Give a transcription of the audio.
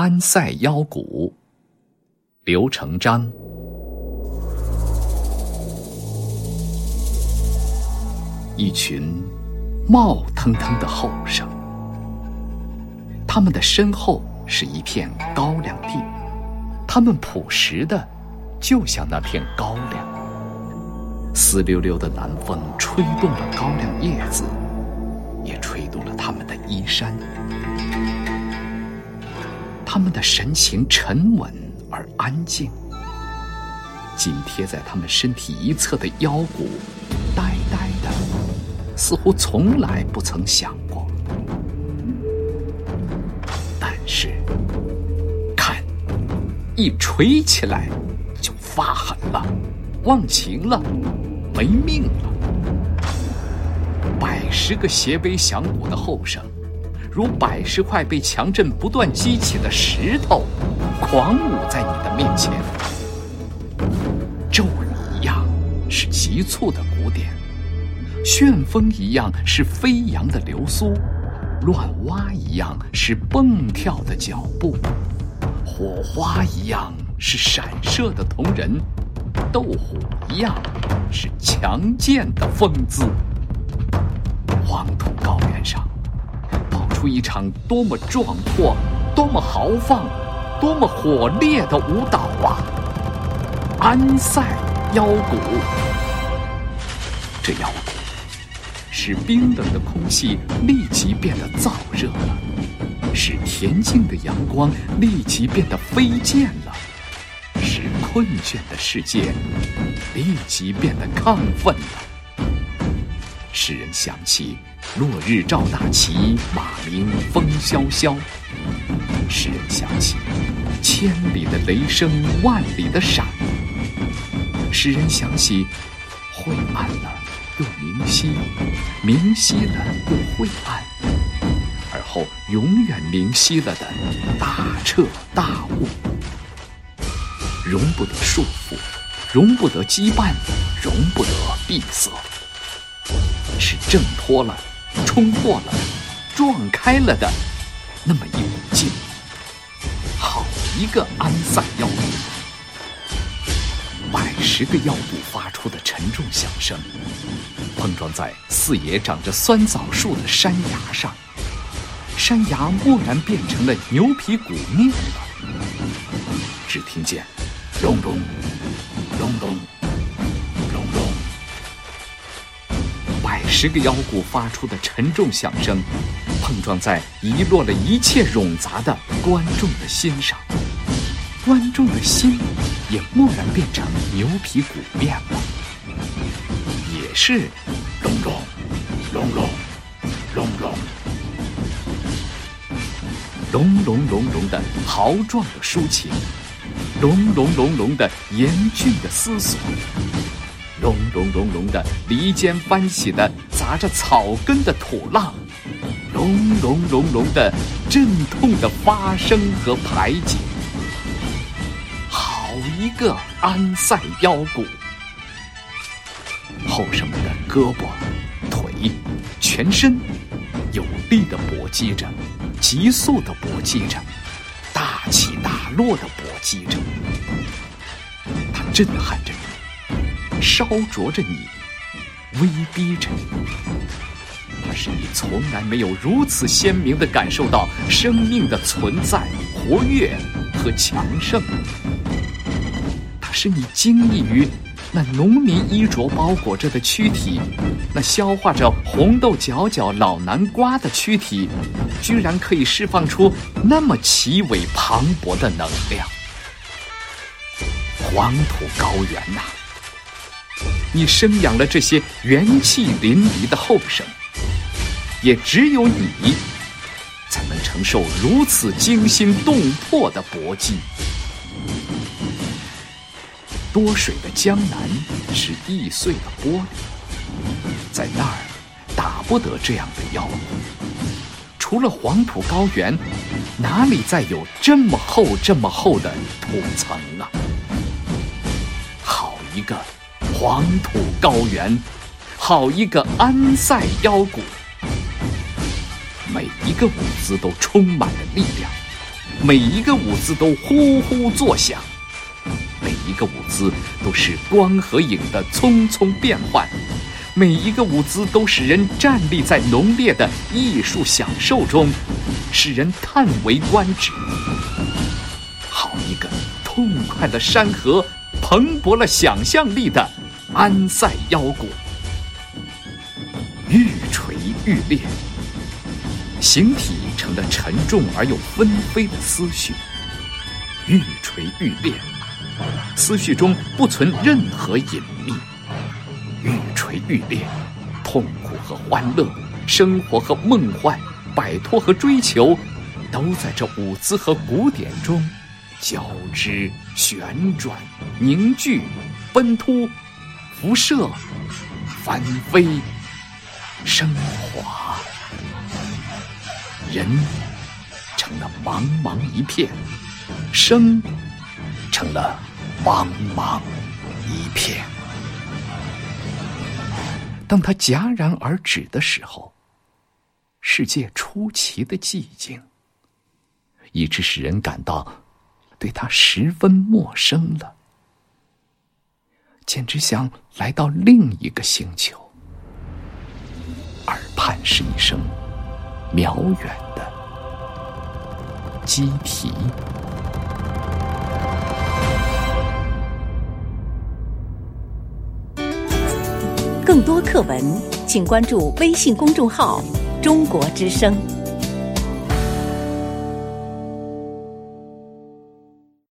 安塞腰鼓，刘成章。一群冒腾腾的后生，他们的身后是一片高粱地，他们朴实的，就像那片高粱。湿溜溜的南风吹动了高粱叶子，也吹动了他们的衣衫。他们的神情沉稳而安静，紧贴在他们身体一侧的腰骨，呆呆的，似乎从来不曾想过。但是，看，一锤起来就发狠了，忘情了，没命了。百十个斜背响鼓的后生。如百十块被强震不断激起的石头，狂舞在你的面前。骤雨一样是急促的鼓点，旋风一样是飞扬的流苏，乱蛙一样是蹦跳的脚步，火花一样是闪射的瞳仁，斗虎一样是强健的风姿。黄土高原上。出一场多么壮阔、多么豪放、多么火烈的舞蹈啊！安塞腰鼓，这腰鼓使冰冷的空气立即变得燥热了，使恬静的阳光立即变得飞溅了，使困倦的世界立即变得亢奋了，使人想起。落日照大旗，马鸣风萧萧，使人想起千里的雷声，万里的闪，使人想起晦暗了又明晰，明晰了又晦暗，而后永远明晰了的大彻大悟，容不得束缚，容不得羁绊，容不得闭塞，是挣脱了。冲破了，撞开了的那么一股劲，好一个安塞腰鼓！百十个腰鼓发出的沉重响声，碰撞在四野长着酸枣树的山崖上，山崖蓦然变成了牛皮鼓面了。只听见隆隆隆隆。十个腰鼓发出的沉重响声，碰撞在遗落了一切冗杂的观众的心上，观众的心也蓦然变成牛皮鼓面了，也是隆隆隆隆隆隆隆隆隆隆的豪壮的抒情，隆隆隆隆的严峻的思索。隆隆隆隆的离间翻起的砸着草根的土浪，隆隆隆隆的阵痛的发声和排解。好一个安塞腰鼓！后生们的胳膊、腿、全身有力的搏击着，急速的搏击着，大起大落的搏击着，它震撼着。烧灼着你，威逼着你，它使你从来没有如此鲜明的感受到生命的存在、活跃和强盛。它使你惊异于那农民衣着包裹着的躯体，那消化着红豆角角老南瓜的躯体，居然可以释放出那么奇伟磅礴的能量。黄土高原呐！你生养了这些元气淋漓的后生，也只有你，才能承受如此惊心动魄的搏击。多水的江南是易碎的玻璃，在那儿打不得这样的妖。除了黄土高原，哪里再有这么厚、这么厚的土层啊？好一个！黄土高原，好一个安塞腰鼓！每一个舞姿都充满了力量，每一个舞姿都呼呼作响，每一个舞姿都是光和影的匆匆变换，每一个舞姿都使人站立在浓烈的艺术享受中，使人叹为观止。好一个痛快的山河，蓬勃了想象力的安塞腰鼓，愈锤愈烈。形体成了沉重而又纷飞的思绪，愈锤愈烈，思绪中不存任何隐秘，愈锤愈烈，痛苦和欢乐，生活和梦幻，摆脱和追求，都在这舞姿和鼓点中交织、旋转、凝聚、奔突、辐射、翻飞、升华。人成了茫茫一片，生成了茫茫一片。当他戛然而止的时候，世界出奇的寂静，以致使人感到对他十分陌生了，简直像来到另一个星球，耳畔是一声。渺远的鸡啼。更多课文，请关注微信公众号“中国之声”。